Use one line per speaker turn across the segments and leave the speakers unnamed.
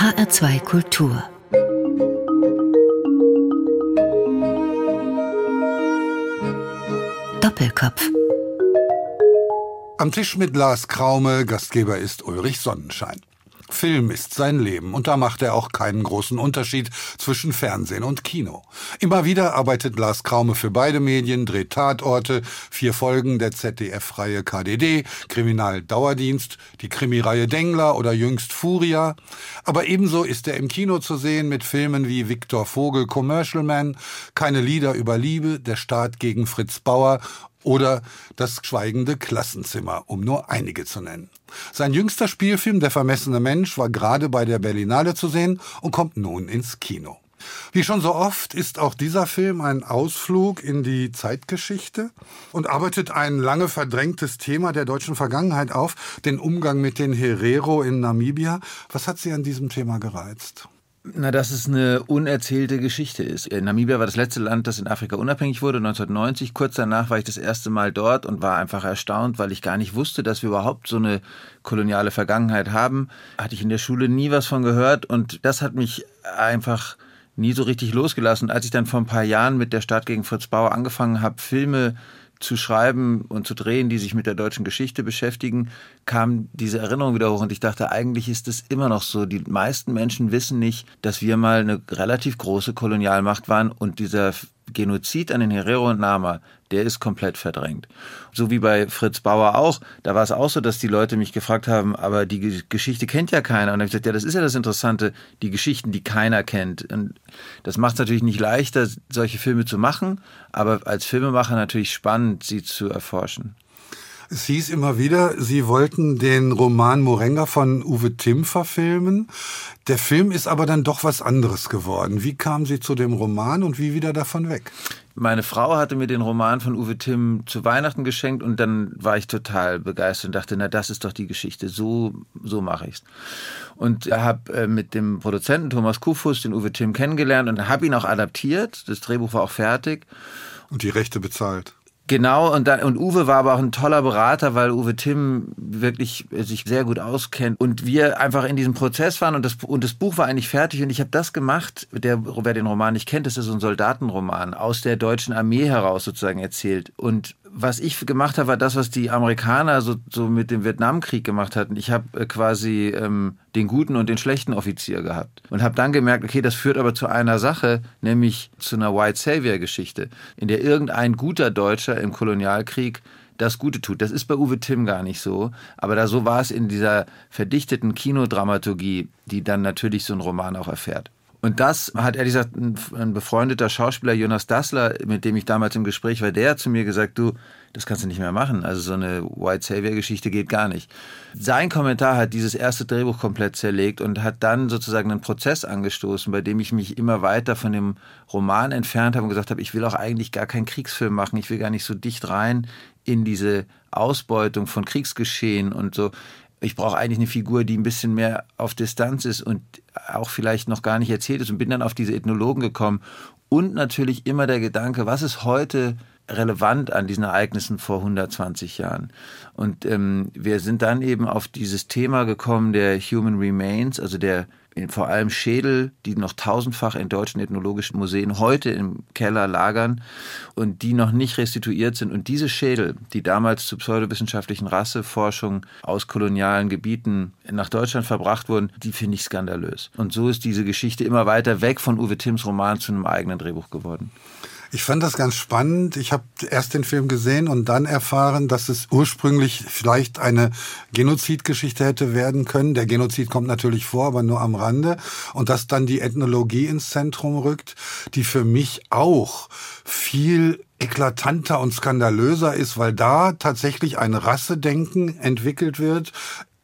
HR2 Kultur Doppelkopf
Am Tisch mit Lars Kraume, Gastgeber ist Ulrich Sonnenschein. Film ist sein Leben und da macht er auch keinen großen Unterschied zwischen Fernsehen und Kino. Immer wieder arbeitet Lars Kraume für beide Medien, dreht Tatorte, vier Folgen der ZDF-Reihe KDD, Kriminaldauerdienst, die Krimireihe Dengler oder jüngst Furia. Aber ebenso ist er im Kino zu sehen mit Filmen wie Viktor Vogel Commercial Man, Keine Lieder über Liebe, Der Staat gegen Fritz Bauer oder Das schweigende Klassenzimmer, um nur einige zu nennen. Sein jüngster Spielfilm Der vermessene Mensch war gerade bei der Berlinale zu sehen und kommt nun ins Kino. Wie schon so oft ist auch dieser Film ein Ausflug in die Zeitgeschichte und arbeitet ein lange verdrängtes Thema der deutschen Vergangenheit auf, den Umgang mit den Herero in Namibia. Was hat Sie an diesem Thema gereizt?
Na, dass es eine unerzählte Geschichte ist. Namibia war das letzte Land, das in Afrika unabhängig wurde, 1990. Kurz danach war ich das erste Mal dort und war einfach erstaunt, weil ich gar nicht wusste, dass wir überhaupt so eine koloniale Vergangenheit haben. Hatte ich in der Schule nie was von gehört und das hat mich einfach nie so richtig losgelassen. Als ich dann vor ein paar Jahren mit der Stadt gegen Fritz Bauer angefangen habe, Filme zu schreiben und zu drehen, die sich mit der deutschen Geschichte beschäftigen, kam diese Erinnerung wieder hoch und ich dachte, eigentlich ist es immer noch so. Die meisten Menschen wissen nicht, dass wir mal eine relativ große Kolonialmacht waren und dieser Genozid an den Herero und Nama, der ist komplett verdrängt. So wie bei Fritz Bauer auch. Da war es auch so, dass die Leute mich gefragt haben, aber die Geschichte kennt ja keiner. Und ich gesagt, ja, das ist ja das Interessante, die Geschichten, die keiner kennt. Und das macht es natürlich nicht leichter, solche Filme zu machen, aber als Filmemacher natürlich spannend, sie zu erforschen.
Es hieß immer wieder, Sie wollten den Roman Morenga von Uwe Timm verfilmen. Der Film ist aber dann doch was anderes geworden. Wie kamen Sie zu dem Roman und wie wieder davon weg?
Meine Frau hatte mir den Roman von Uwe Timm zu Weihnachten geschenkt und dann war ich total begeistert und dachte, na das ist doch die Geschichte, so, so mache ich's. Und habe äh, mit dem Produzenten Thomas Kufus den Uwe Timm kennengelernt und habe ihn auch adaptiert. Das Drehbuch war auch fertig.
Und die Rechte bezahlt.
Genau, und, dann, und Uwe war aber auch ein toller Berater, weil Uwe Timm wirklich sich sehr gut auskennt. Und wir einfach in diesem Prozess waren und das, und das Buch war eigentlich fertig und ich habe das gemacht, der, wer den Roman nicht kennt, das ist so ein Soldatenroman, aus der deutschen Armee heraus sozusagen erzählt. Und was ich gemacht habe, war das, was die Amerikaner so, so mit dem Vietnamkrieg gemacht hatten. Ich habe äh, quasi ähm, den guten und den schlechten Offizier gehabt und habe dann gemerkt, okay, das führt aber zu einer Sache, nämlich zu einer White Savior Geschichte, in der irgendein guter Deutscher im Kolonialkrieg das Gute tut. Das ist bei Uwe Timm gar nicht so, aber da so war es in dieser verdichteten Kinodramaturgie, die dann natürlich so ein Roman auch erfährt. Und das hat ehrlich gesagt ein, ein, befreundeter Schauspieler, Jonas Dassler, mit dem ich damals im Gespräch war, der hat zu mir gesagt, du, das kannst du nicht mehr machen. Also so eine White Savior-Geschichte geht gar nicht. Sein Kommentar hat dieses erste Drehbuch komplett zerlegt und hat dann sozusagen einen Prozess angestoßen, bei dem ich mich immer weiter von dem Roman entfernt habe und gesagt habe, ich will auch eigentlich gar keinen Kriegsfilm machen. Ich will gar nicht so dicht rein in diese Ausbeutung von Kriegsgeschehen und so ich brauche eigentlich eine Figur, die ein bisschen mehr auf Distanz ist und auch vielleicht noch gar nicht erzählt ist und bin dann auf diese Ethnologen gekommen. Und natürlich immer der Gedanke, was ist heute relevant an diesen Ereignissen vor 120 Jahren. Und ähm, wir sind dann eben auf dieses Thema gekommen der Human Remains, also der vor allem Schädel, die noch tausendfach in deutschen ethnologischen Museen heute im Keller lagern und die noch nicht restituiert sind. Und diese Schädel, die damals zur pseudowissenschaftlichen Rasseforschung aus kolonialen Gebieten nach Deutschland verbracht wurden, die finde ich skandalös. Und so ist diese Geschichte immer weiter weg von Uwe Timms Roman zu einem eigenen Drehbuch geworden.
Ich fand das ganz spannend. Ich habe erst den Film gesehen und dann erfahren, dass es ursprünglich vielleicht eine Genozidgeschichte hätte werden können. Der Genozid kommt natürlich vor, aber nur am Rande. Und dass dann die Ethnologie ins Zentrum rückt, die für mich auch viel eklatanter und skandalöser ist, weil da tatsächlich ein Rassedenken entwickelt wird,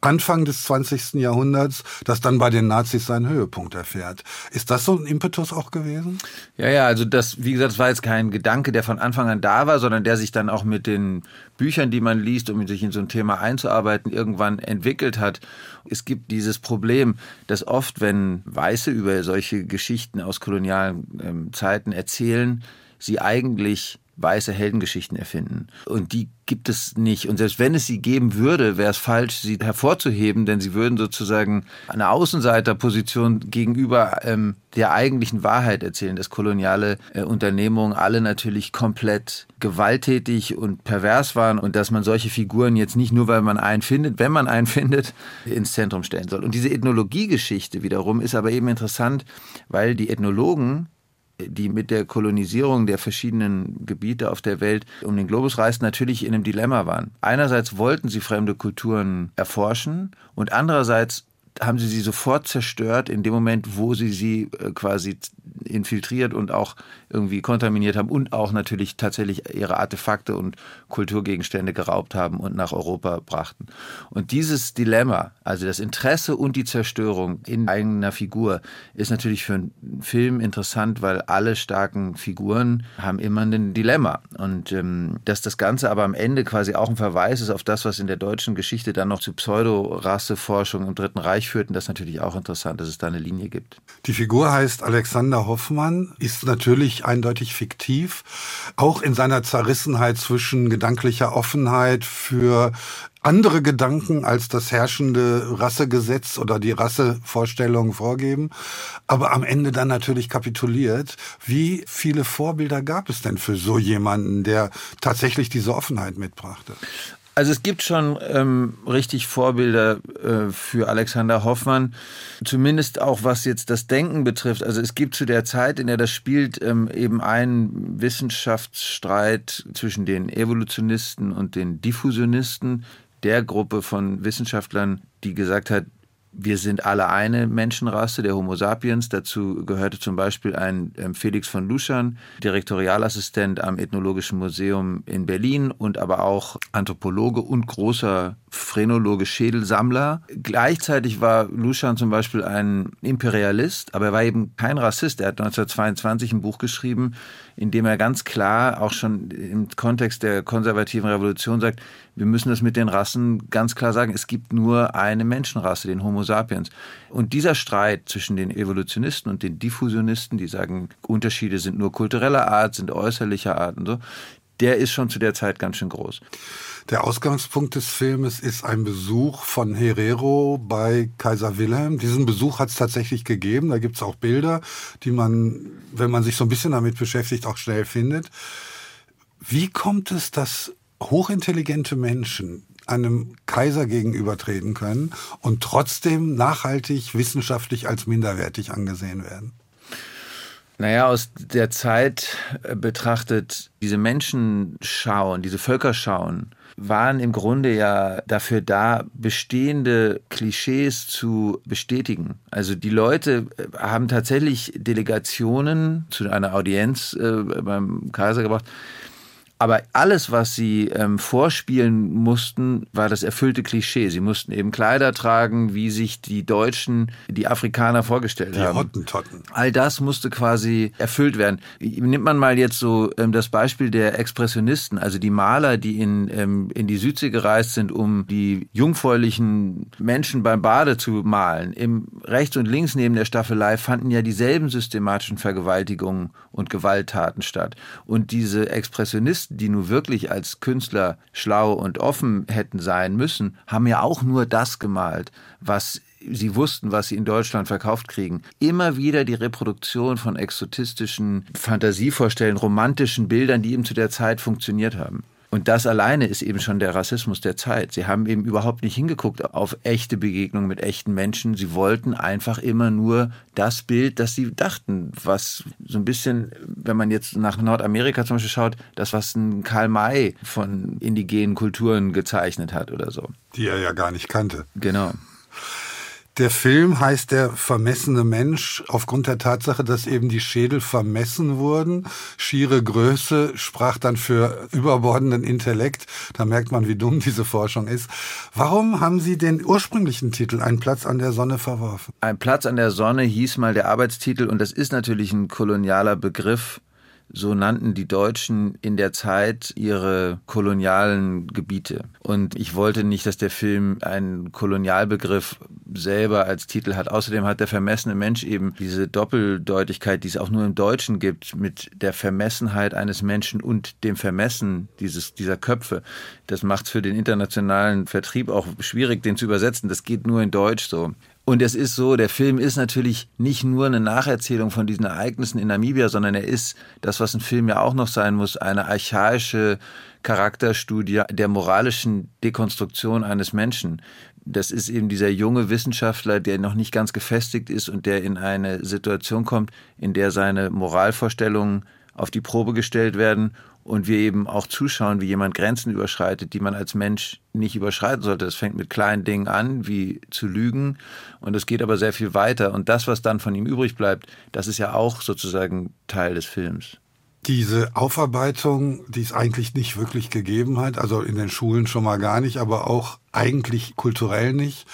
Anfang des 20. Jahrhunderts, das dann bei den Nazis seinen Höhepunkt erfährt. Ist das so ein Impetus auch gewesen?
Ja, ja, also das, wie gesagt, das war jetzt kein Gedanke, der von Anfang an da war, sondern der sich dann auch mit den Büchern, die man liest, um sich in so ein Thema einzuarbeiten, irgendwann entwickelt hat. Es gibt dieses Problem, dass oft, wenn Weiße über solche Geschichten aus kolonialen ähm, Zeiten erzählen, sie eigentlich weiße Heldengeschichten erfinden. Und die gibt es nicht. Und selbst wenn es sie geben würde, wäre es falsch, sie hervorzuheben, denn sie würden sozusagen eine Außenseiterposition gegenüber ähm, der eigentlichen Wahrheit erzählen, dass koloniale äh, Unternehmungen alle natürlich komplett gewalttätig und pervers waren und dass man solche Figuren jetzt nicht nur, weil man einen findet, wenn man einen findet, ins Zentrum stellen soll. Und diese Ethnologiegeschichte wiederum ist aber eben interessant, weil die Ethnologen die mit der Kolonisierung der verschiedenen Gebiete auf der Welt um den Globus reisten, natürlich in einem Dilemma waren. Einerseits wollten sie fremde Kulturen erforschen und andererseits haben sie sie sofort zerstört in dem Moment, wo sie sie äh, quasi infiltriert und auch irgendwie kontaminiert haben und auch natürlich tatsächlich ihre Artefakte und Kulturgegenstände geraubt haben und nach Europa brachten. Und dieses Dilemma, also das Interesse und die Zerstörung in eigener Figur, ist natürlich für einen Film interessant, weil alle starken Figuren haben immer ein Dilemma. Und ähm, dass das Ganze aber am Ende quasi auch ein Verweis ist auf das, was in der deutschen Geschichte dann noch zu Pseudo-Rasseforschung im Dritten Reich führten, das natürlich auch interessant, dass es da eine Linie gibt.
Die Figur heißt Alexander Hoffmann, ist natürlich eindeutig fiktiv, auch in seiner Zerrissenheit zwischen gedanklicher Offenheit für andere Gedanken als das herrschende Rassegesetz oder die Rassevorstellungen vorgeben, aber am Ende dann natürlich kapituliert. Wie viele Vorbilder gab es denn für so jemanden, der tatsächlich diese Offenheit mitbrachte?
Also es gibt schon ähm, richtig Vorbilder äh, für Alexander Hoffmann, zumindest auch was jetzt das Denken betrifft. Also es gibt zu der Zeit, in der das spielt, ähm, eben einen Wissenschaftsstreit zwischen den Evolutionisten und den Diffusionisten, der Gruppe von Wissenschaftlern, die gesagt hat, wir sind alle eine Menschenrasse, der Homo sapiens. Dazu gehörte zum Beispiel ein ähm, Felix von Luschan, Direktorialassistent am Ethnologischen Museum in Berlin und aber auch Anthropologe und großer Phrenologe, Schädelsammler. Gleichzeitig war Luschan zum Beispiel ein Imperialist, aber er war eben kein Rassist. Er hat 1922 ein Buch geschrieben, in dem er ganz klar auch schon im Kontext der konservativen Revolution sagt, wir müssen das mit den Rassen ganz klar sagen. Es gibt nur eine Menschenrasse, den Homo sapiens. Und dieser Streit zwischen den Evolutionisten und den Diffusionisten, die sagen, Unterschiede sind nur kultureller Art, sind äußerlicher Art und so, der ist schon zu der Zeit ganz schön groß.
Der Ausgangspunkt des Filmes ist ein Besuch von Herero bei Kaiser Wilhelm. Diesen Besuch hat es tatsächlich gegeben. Da gibt es auch Bilder, die man, wenn man sich so ein bisschen damit beschäftigt, auch schnell findet. Wie kommt es, dass hochintelligente Menschen einem Kaiser gegenübertreten können und trotzdem nachhaltig wissenschaftlich als minderwertig angesehen werden?
Naja, aus der Zeit äh, betrachtet, diese Menschenschauen, diese Völkerschauen, waren im Grunde ja dafür da, bestehende Klischees zu bestätigen. Also die Leute äh, haben tatsächlich Delegationen zu einer Audienz äh, beim Kaiser gebracht, aber alles, was sie ähm, vorspielen mussten, war das erfüllte Klischee. Sie mussten eben Kleider tragen, wie sich die Deutschen, die Afrikaner vorgestellt
die
haben.
Hottentotten.
All das musste quasi erfüllt werden. Nimmt man mal jetzt so ähm, das Beispiel der Expressionisten, also die Maler, die in, ähm, in die Südsee gereist sind, um die jungfräulichen Menschen beim Bade zu malen. Im rechts und links neben der Staffelei fanden ja dieselben systematischen Vergewaltigungen und Gewalttaten statt. Und diese Expressionisten Journalisten, die nur wirklich als Künstler schlau und offen hätten sein müssen, haben ja auch nur das gemalt, was sie wussten, was sie in Deutschland verkauft kriegen. Immer wieder die Reproduktion von exotistischen Fantasievorstellungen, romantischen Bildern, die eben zu der Zeit funktioniert haben. Und das alleine ist eben schon der Rassismus der Zeit. Sie haben eben überhaupt nicht hingeguckt auf echte Begegnungen mit echten Menschen. Sie wollten einfach immer nur das Bild, das sie dachten, was so ein bisschen, wenn man jetzt nach Nordamerika zum Beispiel schaut, das, was ein Karl May von indigenen Kulturen gezeichnet hat oder so.
Die er ja gar nicht kannte.
Genau.
Der Film heißt Der vermessene Mensch aufgrund der Tatsache, dass eben die Schädel vermessen wurden. Schiere Größe sprach dann für überbordenden Intellekt. Da merkt man, wie dumm diese Forschung ist. Warum haben Sie den ursprünglichen Titel Ein Platz an der Sonne verworfen?
Ein Platz an der Sonne hieß mal der Arbeitstitel und das ist natürlich ein kolonialer Begriff so nannten die Deutschen in der Zeit ihre kolonialen Gebiete. Und ich wollte nicht, dass der Film einen Kolonialbegriff selber als Titel hat. Außerdem hat der vermessene Mensch eben diese Doppeldeutigkeit, die es auch nur im Deutschen gibt, mit der Vermessenheit eines Menschen und dem Vermessen dieses, dieser Köpfe. Das macht es für den internationalen Vertrieb auch schwierig, den zu übersetzen. Das geht nur in Deutsch so. Und es ist so, der Film ist natürlich nicht nur eine Nacherzählung von diesen Ereignissen in Namibia, sondern er ist das, was ein Film ja auch noch sein muss, eine archaische Charakterstudie der moralischen Dekonstruktion eines Menschen. Das ist eben dieser junge Wissenschaftler, der noch nicht ganz gefestigt ist und der in eine Situation kommt, in der seine Moralvorstellungen auf die Probe gestellt werden und wir eben auch zuschauen, wie jemand Grenzen überschreitet, die man als Mensch nicht überschreiten sollte. Das fängt mit kleinen Dingen an, wie zu lügen, und es geht aber sehr viel weiter. Und das, was dann von ihm übrig bleibt, das ist ja auch sozusagen Teil des Films.
Diese Aufarbeitung, die es eigentlich nicht wirklich gegeben hat, also in den Schulen schon mal gar nicht, aber auch eigentlich kulturell nicht,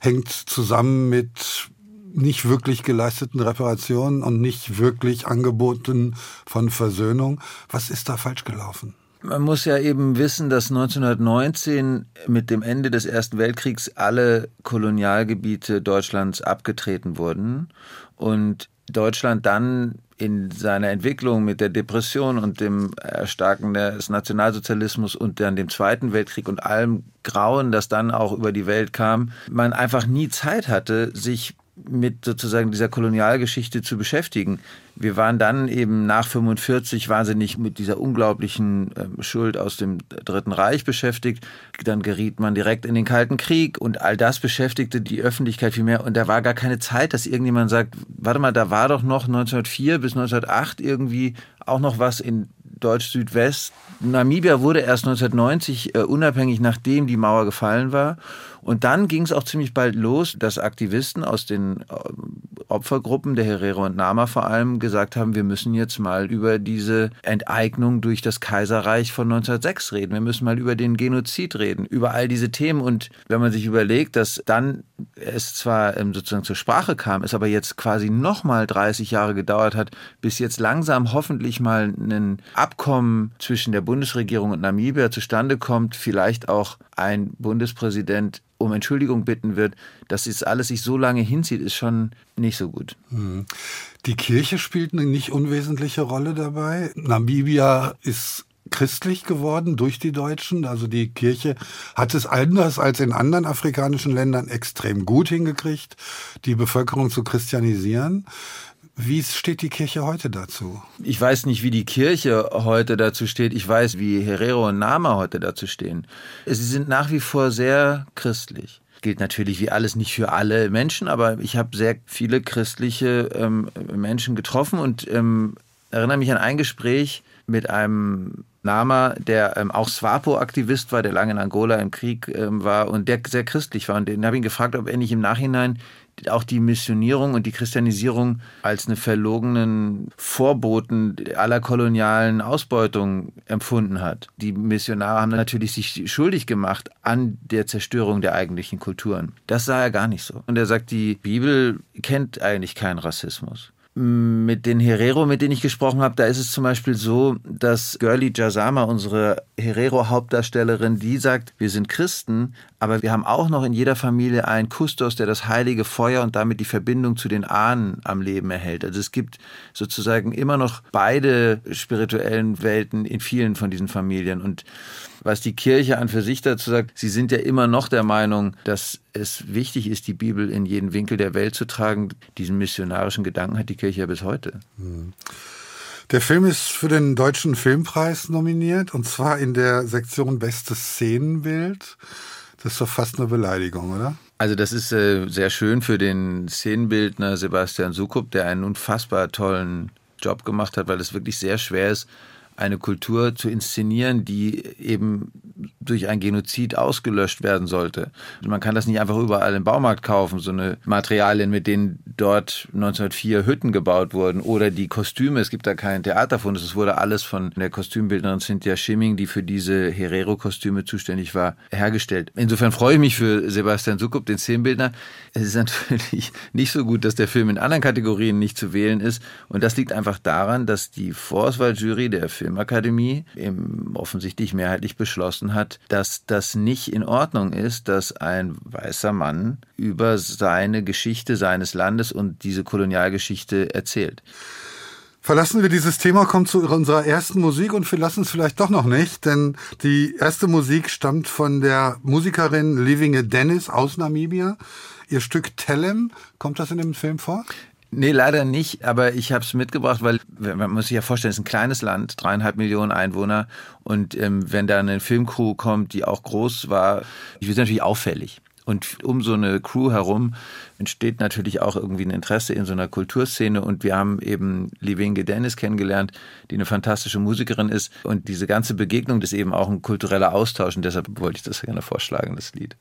hängt zusammen mit nicht wirklich geleisteten Reparationen und nicht wirklich Angeboten von Versöhnung. Was ist da falsch gelaufen?
Man muss ja eben wissen, dass 1919 mit dem Ende des Ersten Weltkriegs alle Kolonialgebiete Deutschlands abgetreten wurden und Deutschland dann in seiner Entwicklung mit der Depression und dem Erstarken des Nationalsozialismus und dann dem Zweiten Weltkrieg und allem Grauen, das dann auch über die Welt kam, man einfach nie Zeit hatte, sich mit sozusagen dieser Kolonialgeschichte zu beschäftigen. Wir waren dann eben nach 45 wahnsinnig mit dieser unglaublichen ähm, Schuld aus dem Dritten Reich beschäftigt. Dann geriet man direkt in den Kalten Krieg und all das beschäftigte die Öffentlichkeit viel mehr. Und da war gar keine Zeit, dass irgendjemand sagt, warte mal, da war doch noch 1904 bis 1908 irgendwie auch noch was in Deutsch-Südwest. Namibia wurde erst 1990 äh, unabhängig, nachdem die Mauer gefallen war. Und dann ging es auch ziemlich bald los, dass Aktivisten aus den äh, Opfergruppen der Herero und Nama vor allem gesagt haben, wir müssen jetzt mal über diese Enteignung durch das Kaiserreich von 1906 reden. Wir müssen mal über den Genozid reden, über all diese Themen. Und wenn man sich überlegt, dass dann es zwar ähm, sozusagen zur Sprache kam, es aber jetzt quasi nochmal 30 Jahre gedauert hat, bis jetzt langsam hoffentlich mal ein Abkommen zwischen der Bundesregierung und Namibia zustande kommt, vielleicht auch ein Bundespräsident um Entschuldigung bitten wird, dass es alles sich so lange hinzieht, ist schon nicht so gut.
Hm. Die Kirche spielt eine nicht unwesentliche Rolle dabei. Namibia ist christlich geworden durch die Deutschen. Also die Kirche hat es anders als in anderen afrikanischen Ländern extrem gut hingekriegt, die Bevölkerung zu christianisieren. Wie steht die Kirche heute dazu?
Ich weiß nicht, wie die Kirche heute dazu steht. Ich weiß, wie Herero und Nama heute dazu stehen. Sie sind nach wie vor sehr christlich. Gilt natürlich wie alles nicht für alle Menschen, aber ich habe sehr viele christliche ähm, Menschen getroffen und ähm, erinnere mich an ein Gespräch mit einem Nama, der ähm, auch Swapo-Aktivist war, der lange in Angola im Krieg ähm, war und der sehr christlich war. Und den habe ich ihn gefragt, ob er nicht im Nachhinein auch die Missionierung und die Christianisierung als eine verlogenen Vorboten aller kolonialen Ausbeutung empfunden hat. Die Missionare haben natürlich sich schuldig gemacht an der Zerstörung der eigentlichen Kulturen. Das sah er gar nicht so. Und er sagt, die Bibel kennt eigentlich keinen Rassismus mit den Herero, mit denen ich gesprochen habe, da ist es zum Beispiel so, dass Girlie Jazama, unsere Herero-Hauptdarstellerin, die sagt, wir sind Christen, aber wir haben auch noch in jeder Familie einen Kustos, der das heilige Feuer und damit die Verbindung zu den Ahnen am Leben erhält. Also es gibt sozusagen immer noch beide spirituellen Welten in vielen von diesen Familien und was die Kirche an für sich dazu sagt, sie sind ja immer noch der Meinung, dass es wichtig ist, die Bibel in jeden Winkel der Welt zu tragen. Diesen missionarischen Gedanken hat die Kirche ja bis heute.
Hm. Der Film ist für den Deutschen Filmpreis nominiert und zwar in der Sektion Bestes Szenenbild. Das ist doch fast eine Beleidigung, oder?
Also das ist äh, sehr schön für den Szenenbildner Sebastian Sukup, der einen unfassbar tollen Job gemacht hat, weil es wirklich sehr schwer ist, eine Kultur zu inszenieren, die eben durch ein Genozid ausgelöscht werden sollte. Man kann das nicht einfach überall im Baumarkt kaufen, so eine Materialien, mit denen dort 1904 Hütten gebaut wurden oder die Kostüme. Es gibt da keinen Theaterfund. Es wurde alles von der Kostümbildnerin Cynthia Schimming, die für diese Herero-Kostüme zuständig war, hergestellt. Insofern freue ich mich für Sebastian Sukup, den Szenenbildner. Es ist natürlich nicht so gut, dass der Film in anderen Kategorien nicht zu wählen ist. Und das liegt einfach daran, dass die Vorauswahljury der Filmakademie offensichtlich mehrheitlich beschlossen hat, dass das nicht in Ordnung ist, dass ein weißer Mann über seine Geschichte seines Landes und diese Kolonialgeschichte erzählt.
Verlassen wir dieses Thema, kommen zu unserer ersten Musik und wir lassen es vielleicht doch noch nicht, denn die erste Musik stammt von der Musikerin Livinge Dennis aus Namibia. Ihr Stück Tellem, kommt das in dem Film vor?
Nee, leider nicht, aber ich habe es mitgebracht, weil man muss sich ja vorstellen, es ist ein kleines Land, dreieinhalb Millionen Einwohner und ähm, wenn da eine Filmcrew kommt, die auch groß war, ich wird natürlich auffällig. Und um so eine Crew herum entsteht natürlich auch irgendwie ein Interesse in so einer Kulturszene. Und wir haben eben Livinge Dennis kennengelernt, die eine fantastische Musikerin ist. Und diese ganze Begegnung ist eben auch ein kultureller Austausch. Und deshalb wollte ich das gerne vorschlagen, das Lied.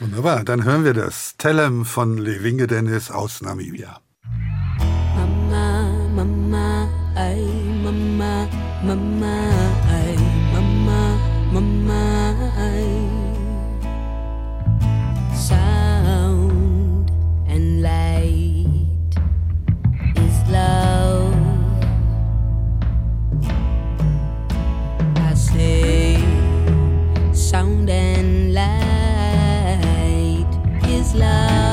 Wunderbar, dann hören wir das. Tellem von Livinge Dennis aus Namibia. Ay, Mama, Mama, ay, Mama, Mama, ay. Sound and light is love. I say, sound and light is love.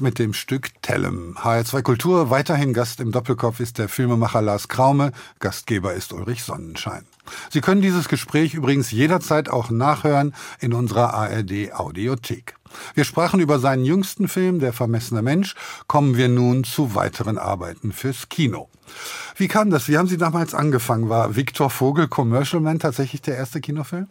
Mit dem Stück Tellem. HR2 Kultur, weiterhin Gast im Doppelkopf ist der Filmemacher Lars Kraume, Gastgeber ist Ulrich Sonnenschein. Sie können dieses Gespräch übrigens jederzeit auch nachhören in unserer ARD Audiothek. Wir sprachen über seinen jüngsten Film, Der vermessene Mensch. Kommen wir nun zu weiteren Arbeiten fürs Kino. Wie kam das? Wie haben Sie damals angefangen? War Victor Vogel Commercial Man tatsächlich der erste Kinofilm?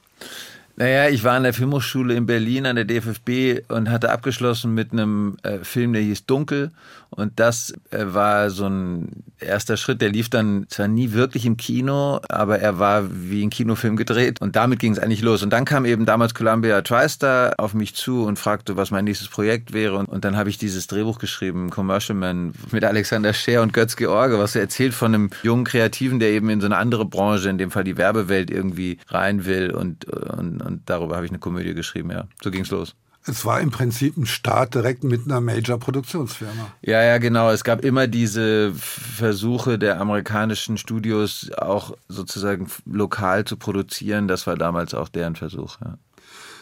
Naja, ich war an der Filmhochschule in Berlin an der DFFB und hatte abgeschlossen mit einem äh, Film, der hieß Dunkel. Und das äh, war so ein erster Schritt. Der lief dann zwar nie wirklich im Kino, aber er war wie ein Kinofilm gedreht. Und damit ging es eigentlich los. Und dann kam eben damals Columbia TriStar auf mich zu und fragte, was mein nächstes Projekt wäre. Und, dann habe ich dieses Drehbuch geschrieben, Commercial Man, mit Alexander Scher und Götz George, was er erzählt von einem jungen Kreativen, der eben in so eine andere Branche, in dem Fall die Werbewelt, irgendwie rein will und, und und darüber habe ich eine Komödie geschrieben, ja. So ging's los.
Es war im Prinzip ein Start direkt mit einer Major-Produktionsfirma.
Ja, ja, genau. Es gab immer diese Versuche der amerikanischen Studios auch sozusagen lokal zu produzieren. Das war damals auch deren Versuch. Ja.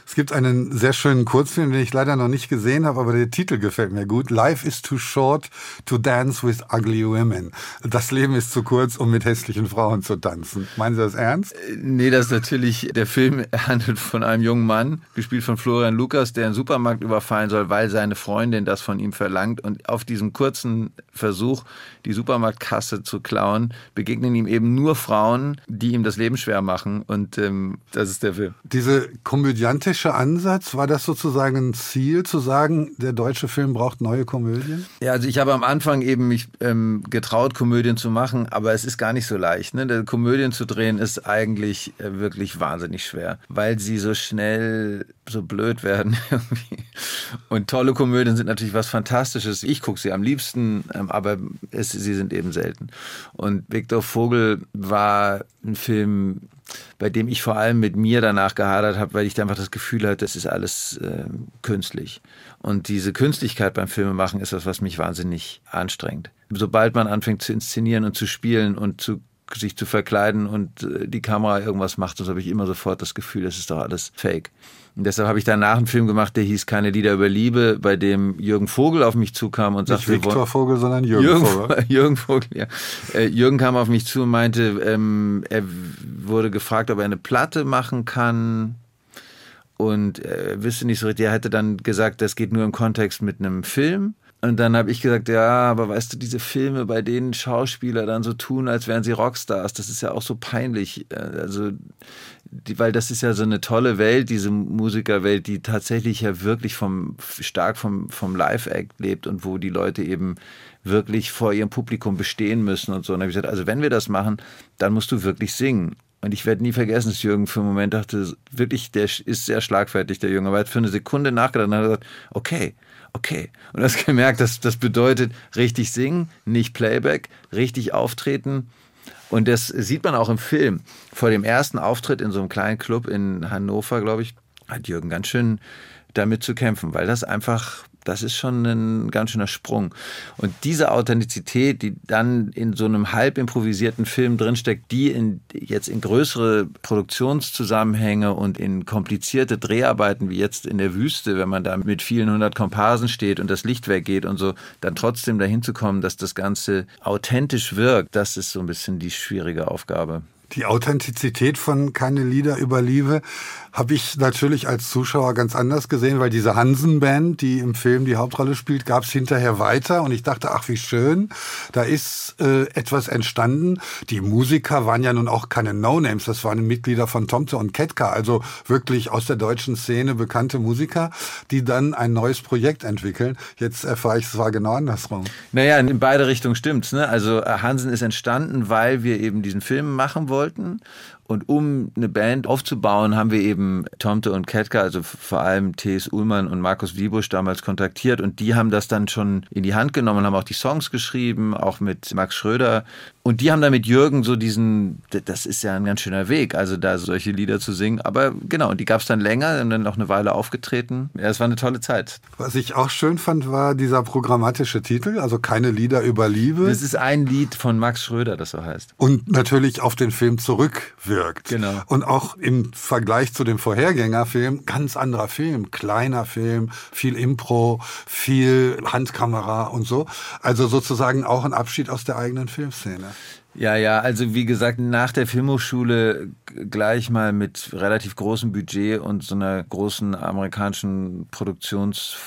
Es gibt einen sehr schönen Kurzfilm, den ich leider noch nicht gesehen habe, aber der Titel gefällt mir gut. Life is too short to dance with ugly women. Das Leben ist zu kurz, um mit hässlichen Frauen zu tanzen. Meinen Sie das ernst?
Äh, nee, das ist natürlich, der Film handelt von einem jungen Mann, gespielt von Florian Lukas, der einen Supermarkt überfallen soll, weil seine Freundin das von ihm verlangt. Und auf diesem kurzen Versuch, die Supermarktkasse zu klauen, begegnen ihm eben nur Frauen, die ihm das Leben schwer machen. Und ähm, das ist der Film.
Diese komödiantische politische Ansatz? War das sozusagen ein Ziel, zu sagen, der deutsche Film braucht neue Komödien?
Ja, also ich habe am Anfang eben mich ähm, getraut, Komödien zu machen, aber es ist gar nicht so leicht. Ne? Komödien zu drehen ist eigentlich äh, wirklich wahnsinnig schwer, weil sie so schnell so blöd werden. Und tolle Komödien sind natürlich was Fantastisches. Ich gucke sie am liebsten, ähm, aber es, sie sind eben selten. Und Viktor Vogel war ein Film, bei dem ich vor allem mit mir danach gehadert habe, weil ich einfach das Gefühl hatte, es ist alles äh, künstlich. Und diese Künstlichkeit beim Filmemachen ist was, was mich wahnsinnig anstrengt. Sobald man anfängt zu inszenieren und zu spielen und zu sich zu verkleiden und äh, die Kamera irgendwas macht, so habe ich immer sofort das Gefühl, das ist doch alles fake. Und deshalb habe ich danach einen Film gemacht, der hieß Keine Lieder über Liebe, bei dem Jürgen Vogel auf mich zukam und sagte...
Nicht Viktor Vogel, sondern Jürgen,
Jürgen
Vogel.
Jürgen Vogel, ja. Äh, Jürgen kam auf mich zu und meinte, ähm, er wurde gefragt, ob er eine Platte machen kann und er wüsste nicht so richtig. Er hätte dann gesagt, das geht nur im Kontext mit einem Film. Und dann habe ich gesagt, ja, aber weißt du, diese Filme, bei denen Schauspieler dann so tun, als wären sie Rockstars, das ist ja auch so peinlich. Äh, also, die, weil das ist ja so eine tolle Welt, diese Musikerwelt, die tatsächlich ja wirklich vom, stark vom, vom Live-Act lebt und wo die Leute eben wirklich vor ihrem Publikum bestehen müssen und so. Und dann habe ich gesagt, also wenn wir das machen, dann musst du wirklich singen. Und ich werde nie vergessen, dass Jürgen für einen Moment dachte, wirklich, der ist sehr schlagfertig, der Junge. Aber er hat für eine Sekunde nachgedacht und hat gesagt, okay, okay. Und du hast gemerkt, dass das bedeutet richtig singen, nicht Playback, richtig auftreten. Und das sieht man auch im Film. Vor dem ersten Auftritt in so einem kleinen Club in Hannover, glaube ich, hat Jürgen ganz schön damit zu kämpfen, weil das einfach das ist schon ein ganz schöner Sprung. Und diese Authentizität, die dann in so einem halb improvisierten Film drinsteckt, die in, jetzt in größere Produktionszusammenhänge und in komplizierte Dreharbeiten wie jetzt in der Wüste, wenn man da mit vielen hundert Komparsen steht und das Licht weggeht und so, dann trotzdem dahin zu kommen, dass das Ganze authentisch wirkt, das ist so ein bisschen die schwierige Aufgabe.
Die Authentizität von Keine Lieder über Liebe habe ich natürlich als Zuschauer ganz anders gesehen, weil diese Hansen-Band, die im Film die Hauptrolle spielt, gab es hinterher weiter und ich dachte, ach wie schön, da ist äh, etwas entstanden. Die Musiker waren ja nun auch keine No-Names, das waren Mitglieder von Tomte und Ketka, also wirklich aus der deutschen Szene bekannte Musiker, die dann ein neues Projekt entwickeln. Jetzt erfahre ich, es war genau andersrum.
Naja, in beide Richtungen stimmt's. Ne? Also äh, Hansen ist entstanden, weil wir eben diesen Film machen wollten und um eine Band aufzubauen, haben wir eben Tomte und Ketka, also vor allem T.S. Ullmann und Markus Wiebusch damals kontaktiert und die haben das dann schon in die Hand genommen und haben auch die Songs geschrieben, auch mit Max Schröder. Und die haben dann mit Jürgen so diesen, das ist ja ein ganz schöner Weg, also da solche Lieder zu singen. Aber genau, die gab es dann länger und dann noch eine Weile aufgetreten. Ja, es war eine tolle Zeit.
Was ich auch schön fand, war dieser programmatische Titel, also keine Lieder über Liebe.
Das ist ein Lied von Max Schröder, das so heißt.
Und natürlich auf den Film zurückwirken wirkt.
Genau.
Und auch im Vergleich zu dem Vorhergängerfilm, ganz anderer Film, kleiner Film, viel Impro, viel Handkamera und so. Also sozusagen auch ein Abschied aus der eigenen Filmszene.
Ja, ja, also wie gesagt, nach der Filmhochschule gleich mal mit relativ großem Budget und so einer großen amerikanischen Produktions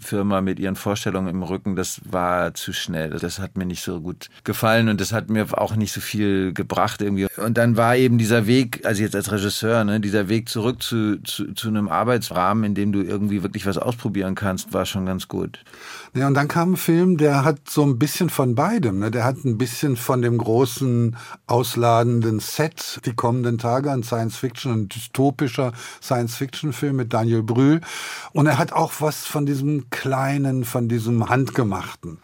Firma mit ihren Vorstellungen im Rücken, das war zu schnell. Das hat mir nicht so gut gefallen und das hat mir auch nicht so viel gebracht irgendwie. Und dann war eben dieser Weg, also jetzt als Regisseur, ne, dieser Weg zurück zu, zu, zu einem Arbeitsrahmen, in dem du irgendwie wirklich was ausprobieren kannst, war schon ganz gut.
Ja, und dann kam ein Film, der hat so ein bisschen von beidem. Ne? Der hat ein bisschen von dem großen, ausladenden Set, die kommenden Tage, ein Science-Fiction, ein dystopischer Science-Fiction-Film mit Daniel Brühl. Und er hat auch was von diesem kleinen, von diesem handgemachten.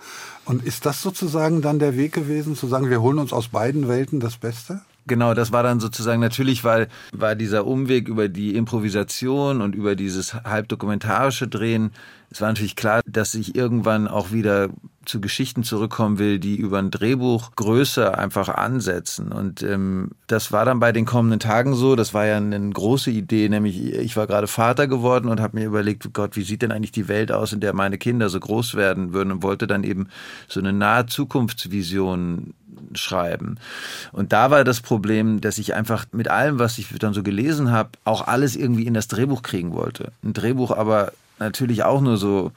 Und ist das sozusagen dann der Weg gewesen, zu sagen, wir holen uns aus beiden Welten das Beste?
Genau, das war dann sozusagen natürlich, weil war dieser Umweg über die Improvisation und über dieses halbdokumentarische Drehen. Es war natürlich klar, dass ich irgendwann auch wieder zu Geschichten zurückkommen will, die über ein Drehbuch größer einfach ansetzen. Und ähm, das war dann bei den kommenden Tagen so. Das war ja eine große Idee, nämlich ich war gerade Vater geworden und habe mir überlegt, Gott, wie sieht denn eigentlich die Welt aus, in der meine Kinder so groß werden würden und wollte dann eben so eine nahe Zukunftsvision schreiben. Und da war das Problem, dass ich einfach mit allem, was ich dann so gelesen habe, auch alles irgendwie in das Drehbuch kriegen wollte. Ein Drehbuch aber natürlich auch nur so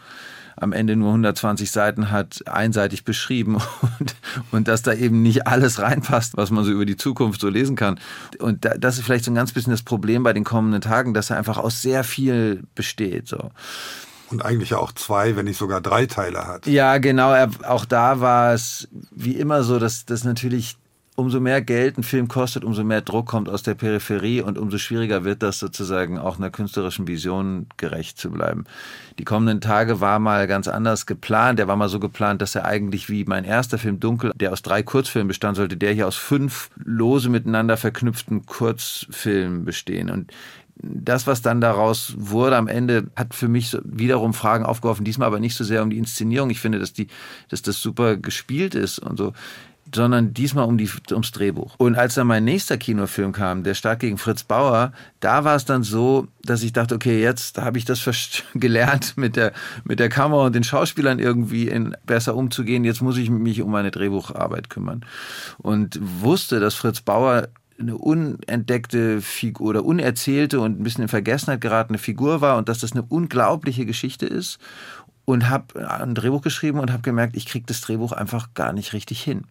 am Ende nur 120 Seiten hat, einseitig beschrieben und, und dass da eben nicht alles reinpasst, was man so über die Zukunft so lesen kann. Und da, das ist vielleicht so ein ganz bisschen das Problem bei den kommenden Tagen, dass er einfach aus sehr viel besteht. So.
Und eigentlich auch zwei, wenn nicht sogar drei Teile hat.
Ja, genau. Auch da war es wie immer so, dass das natürlich umso mehr Geld ein Film kostet, umso mehr Druck kommt aus der Peripherie und umso schwieriger wird das sozusagen auch einer künstlerischen Vision gerecht zu bleiben. Die kommenden Tage war mal ganz anders geplant. Der war mal so geplant, dass er eigentlich wie mein erster Film Dunkel, der aus drei Kurzfilmen bestand, sollte der hier aus fünf lose miteinander verknüpften Kurzfilmen bestehen. Und das, was dann daraus wurde am Ende, hat für mich wiederum Fragen aufgeworfen. Diesmal aber nicht so sehr um die Inszenierung. Ich finde, dass die, dass das super gespielt ist und so sondern diesmal um die, ums Drehbuch. Und als dann mein nächster Kinofilm kam, Der Start gegen Fritz Bauer, da war es dann so, dass ich dachte, okay, jetzt habe ich das gelernt, mit der, mit der Kamera und den Schauspielern irgendwie in, besser umzugehen. Jetzt muss ich mich um meine Drehbucharbeit kümmern. Und wusste, dass Fritz Bauer eine unentdeckte Figur oder unerzählte und ein bisschen in Vergessenheit geratene Figur war und dass das eine unglaubliche Geschichte ist und habe ein Drehbuch geschrieben und habe gemerkt, ich kriege das Drehbuch einfach gar nicht richtig hin.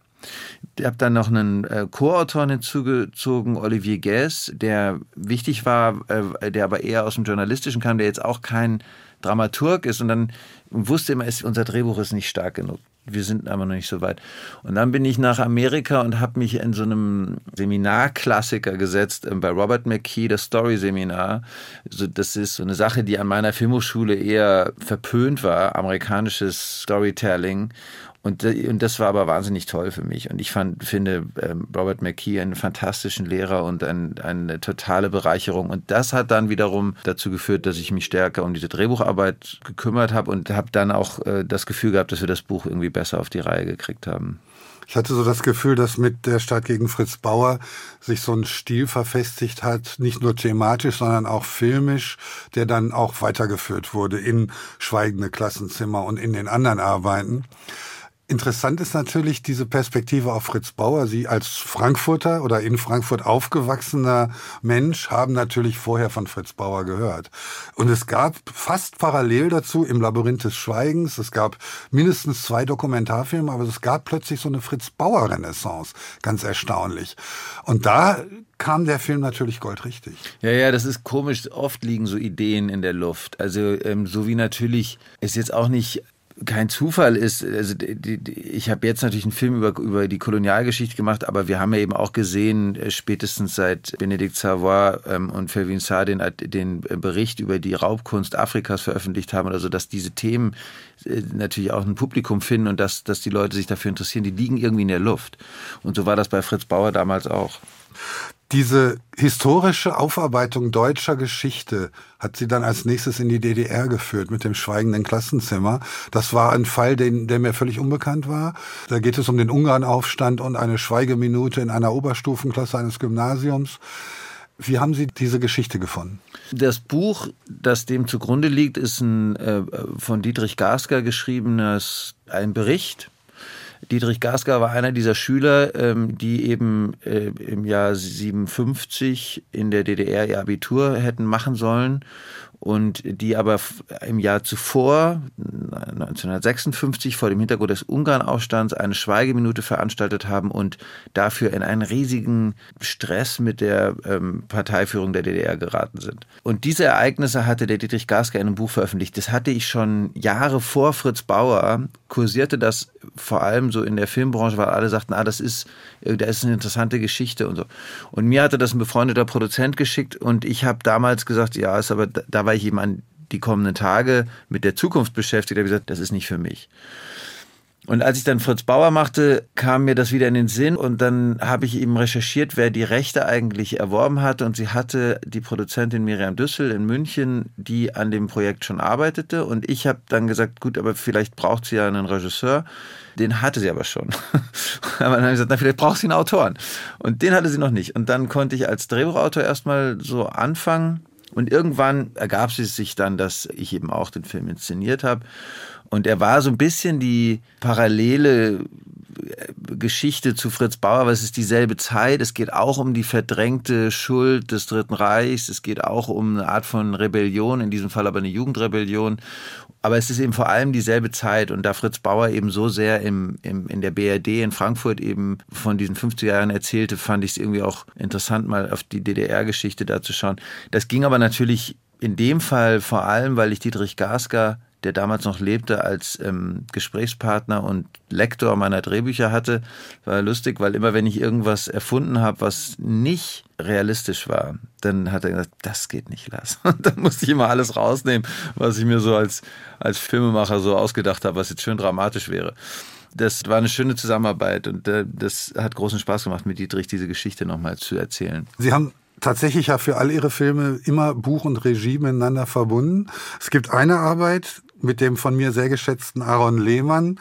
Ich habe dann noch einen äh, Co-Autor hinzugezogen, Olivier Guess, der wichtig war, äh, der aber eher aus dem Journalistischen kam, der jetzt auch kein Dramaturg ist und dann wusste immer, ist, unser Drehbuch ist nicht stark genug. Wir sind aber noch nicht so weit. Und dann bin ich nach Amerika und habe mich in so einem Seminarklassiker gesetzt, äh, bei Robert McKee, das Story-Seminar. Also das ist so eine Sache, die an meiner Filmhochschule eher verpönt war, amerikanisches Storytelling. Und, und das war aber wahnsinnig toll für mich. Und ich fand, finde ähm, Robert McKee einen fantastischen Lehrer und ein, eine totale Bereicherung. Und das hat dann wiederum dazu geführt, dass ich mich stärker um diese Drehbucharbeit gekümmert habe und habe dann auch äh, das Gefühl gehabt, dass wir das Buch irgendwie besser auf die Reihe gekriegt haben.
Ich hatte so das Gefühl, dass mit der Stadt gegen Fritz Bauer sich so ein Stil verfestigt hat, nicht nur thematisch, sondern auch filmisch, der dann auch weitergeführt wurde in Schweigende Klassenzimmer und in den anderen Arbeiten. Interessant ist natürlich diese Perspektive auf Fritz Bauer. Sie als Frankfurter oder in Frankfurt aufgewachsener Mensch haben natürlich vorher von Fritz Bauer gehört. Und es gab fast parallel dazu im Labyrinth des Schweigens, es gab mindestens zwei Dokumentarfilme, aber es gab plötzlich so eine Fritz Bauer Renaissance. Ganz erstaunlich. Und da kam der Film natürlich goldrichtig.
Ja, ja, das ist komisch. Oft liegen so Ideen in der Luft. Also ähm, so wie natürlich ist jetzt auch nicht kein Zufall ist, also ich habe jetzt natürlich einen Film über, über die Kolonialgeschichte gemacht, aber wir haben ja eben auch gesehen, äh, spätestens seit Benedikt Savoy ähm, und Fervin Saar den, den Bericht über die Raubkunst Afrikas veröffentlicht haben, also dass diese Themen äh, natürlich auch ein Publikum finden und dass, dass die Leute sich dafür interessieren, die liegen irgendwie in der Luft. Und so war das bei Fritz Bauer damals auch.
Diese historische Aufarbeitung deutscher Geschichte hat sie dann als nächstes in die DDR geführt mit dem schweigenden Klassenzimmer. Das war ein Fall, den, der mir völlig unbekannt war. Da geht es um den Ungarnaufstand und eine Schweigeminute in einer Oberstufenklasse eines Gymnasiums. Wie haben Sie diese Geschichte gefunden?
Das Buch, das dem zugrunde liegt, ist ein äh, von Dietrich Gasker geschriebenes ein Bericht Dietrich Gasker war einer dieser Schüler, ähm, die eben äh, im Jahr 57 in der DDR ihr Abitur hätten machen sollen und die aber im Jahr zuvor, 1956, vor dem Hintergrund des Ungarnaufstands eine Schweigeminute veranstaltet haben und dafür in einen riesigen Stress mit der ähm, Parteiführung der DDR geraten sind. Und diese Ereignisse hatte der Dietrich Gasker in einem Buch veröffentlicht. Das hatte ich schon Jahre vor Fritz Bauer, kursierte das vor allem so in der Filmbranche, weil alle sagten, ah, das ist, äh, das ist eine interessante Geschichte und so. Und mir hatte das ein befreundeter Produzent geschickt und ich habe damals gesagt, ja, ist aber da weil ich eben an die kommenden Tage mit der Zukunft beschäftigt habe, gesagt, das ist nicht für mich. Und als ich dann Fritz Bauer machte, kam mir das wieder in den Sinn und dann habe ich eben recherchiert, wer die Rechte eigentlich erworben hatte und sie hatte die Produzentin Miriam Düssel in München, die an dem Projekt schon arbeitete und ich habe dann gesagt, gut, aber vielleicht braucht sie ja einen Regisseur. Den hatte sie aber schon. aber dann habe ich gesagt, na, vielleicht braucht sie einen Autoren. Und den hatte sie noch nicht. Und dann konnte ich als Drehbuchautor erstmal so anfangen und irgendwann ergab es sich dann, dass ich eben auch den Film inszeniert habe. Und er war so ein bisschen die parallele äh, Geschichte zu Fritz Bauer, aber es ist dieselbe Zeit. Es geht auch um die verdrängte Schuld des Dritten Reichs. Es geht auch um eine Art von Rebellion, in diesem Fall aber eine Jugendrebellion. Aber es ist eben vor allem dieselbe Zeit und da Fritz Bauer eben so sehr im, im, in der BRD in Frankfurt eben von diesen 50er Jahren erzählte, fand ich es irgendwie auch interessant, mal auf die DDR-Geschichte da zu schauen. Das ging aber natürlich in dem Fall vor allem, weil ich Dietrich Gasker der damals noch lebte, als ähm, Gesprächspartner und Lektor meiner Drehbücher hatte, war lustig, weil immer wenn ich irgendwas erfunden habe, was nicht realistisch war, dann hat er gesagt, das geht nicht, Lars. Und dann musste ich immer alles rausnehmen, was ich mir so als, als Filmemacher so ausgedacht habe, was jetzt schön dramatisch wäre. Das war eine schöne Zusammenarbeit und äh, das hat großen Spaß gemacht, mit Dietrich diese Geschichte nochmal zu erzählen.
Sie haben tatsächlich ja für all ihre Filme immer Buch und Regie miteinander verbunden. Es gibt eine Arbeit, mit dem von mir sehr geschätzten Aaron Lehmann,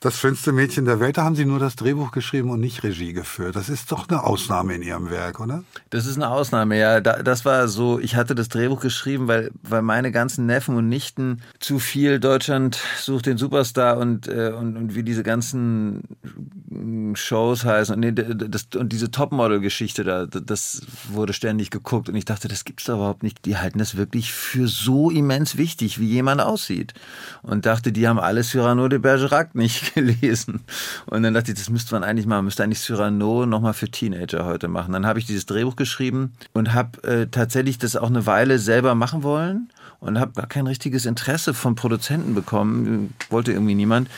das schönste Mädchen der Welt, da haben Sie nur das Drehbuch geschrieben und nicht Regie geführt. Das ist doch eine Ausnahme in Ihrem Werk, oder?
Das ist eine Ausnahme, ja. das war so, ich hatte das Drehbuch geschrieben, weil, weil meine ganzen Neffen und Nichten zu viel Deutschland sucht den Superstar und, äh, und, und wie diese ganzen Shows heißen und, das, und diese Topmodel-Geschichte da, das wurde ständig geguckt und ich dachte, das gibt's doch überhaupt nicht. Die halten das wirklich für so immens wichtig, wie jemand aussieht. Und dachte, die haben alles Cyrano de Bergerac nicht gelesen. Und dann dachte ich, das müsste man eigentlich machen, müsste eigentlich Cyrano nochmal für Teenager heute machen. Dann habe ich dieses Drehbuch geschrieben und habe äh, tatsächlich das auch eine Weile selber machen wollen und habe gar kein richtiges Interesse vom Produzenten bekommen. Wollte irgendwie niemand.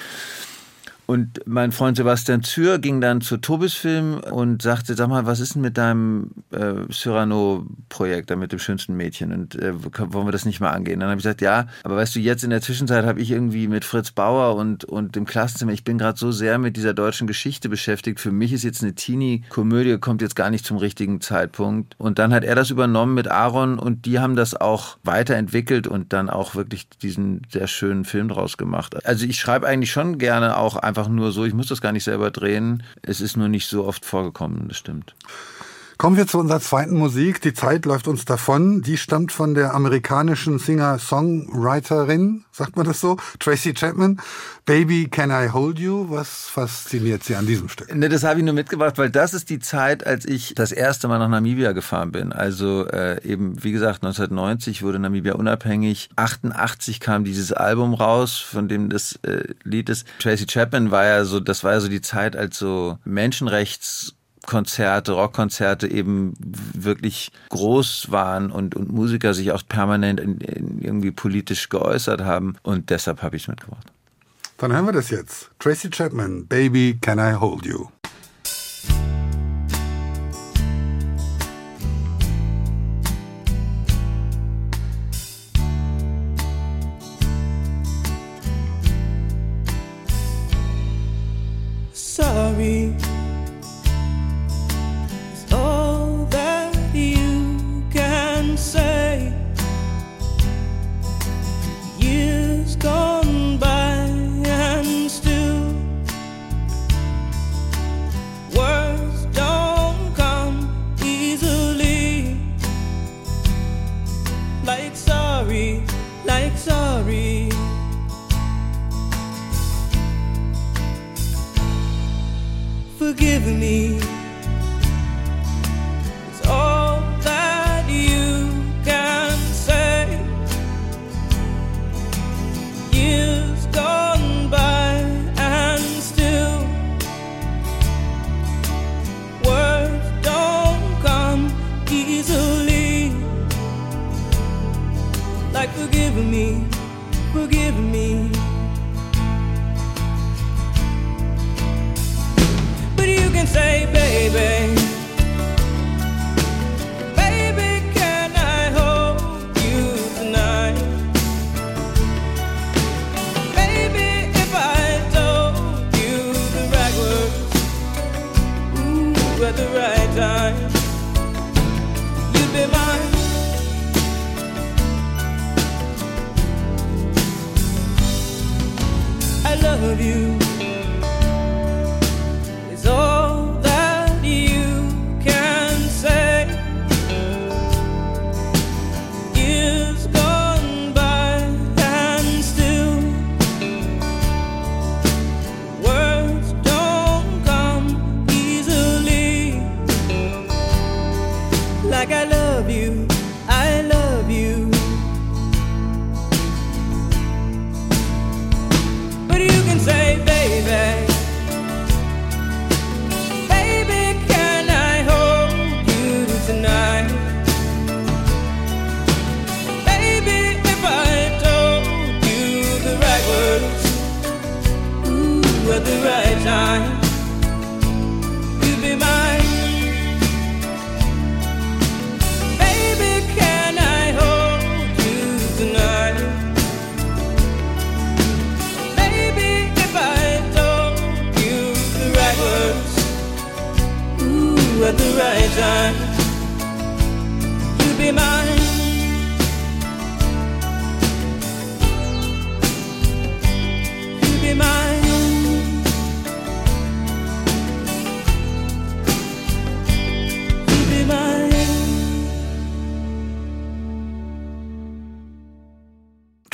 Und mein Freund Sebastian Zür ging dann zu Tobis Film und sagte, sag mal, was ist denn mit deinem äh, Cyrano-Projekt, da mit dem schönsten Mädchen? Und äh, wollen wir das nicht mal angehen? Dann habe ich gesagt, ja, aber weißt du, jetzt in der Zwischenzeit habe ich irgendwie mit Fritz Bauer und, und dem Klassenzimmer, ich bin gerade so sehr mit dieser deutschen Geschichte beschäftigt. Für mich ist jetzt eine Teenie-Komödie, kommt jetzt gar nicht zum richtigen Zeitpunkt. Und dann hat er das übernommen mit Aaron und die haben das auch weiterentwickelt und dann auch wirklich diesen sehr schönen Film draus gemacht. Also ich schreibe eigentlich schon gerne auch einfach nur so, ich muss das gar nicht selber drehen. Es ist nur nicht so oft vorgekommen, das stimmt.
Kommen wir zu unserer zweiten Musik. Die Zeit läuft uns davon. Die stammt von der amerikanischen Singer-Songwriterin, sagt man das so, Tracy Chapman. Baby, Can I Hold You? Was fasziniert Sie an diesem Stück?
Ne, das habe ich nur mitgebracht, weil das ist die Zeit, als ich das erste Mal nach Namibia gefahren bin. Also äh, eben, wie gesagt, 1990 wurde Namibia unabhängig. 88 kam dieses Album raus, von dem das äh, Lied ist. Tracy Chapman war ja so, das war ja so die Zeit, als so Menschenrechts Konzerte, Rockkonzerte eben wirklich groß waren und, und Musiker sich auch permanent in, in irgendwie politisch geäußert haben. Und deshalb habe ich es mitgebracht.
Dann hören wir das jetzt. Tracy Chapman, Baby, Can I Hold You?
Forgive me, forgive me.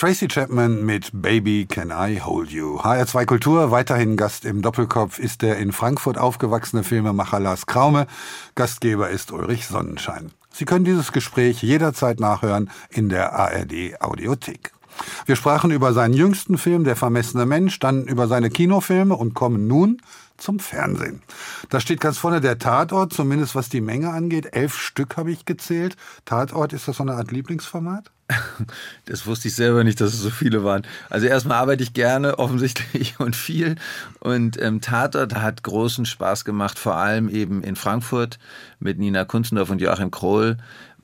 Tracy Chapman mit Baby Can I Hold You. HR2 Kultur, weiterhin Gast im Doppelkopf ist der in Frankfurt aufgewachsene Filmemacher Lars Kraume. Gastgeber ist Ulrich Sonnenschein. Sie können dieses Gespräch jederzeit nachhören in der ARD Audiothek. Wir sprachen über seinen jüngsten Film Der vermessene Mensch, dann über seine Kinofilme und kommen nun zum Fernsehen. Da steht ganz vorne der Tatort, zumindest was die Menge angeht. Elf Stück habe ich gezählt. Tatort, ist das so eine Art Lieblingsformat?
Das wusste ich selber nicht, dass es so viele waren. Also erstmal arbeite ich gerne, offensichtlich und viel. Und ähm, Tatort hat großen Spaß gemacht, vor allem eben in Frankfurt mit Nina Kunzendorf und Joachim Krohl,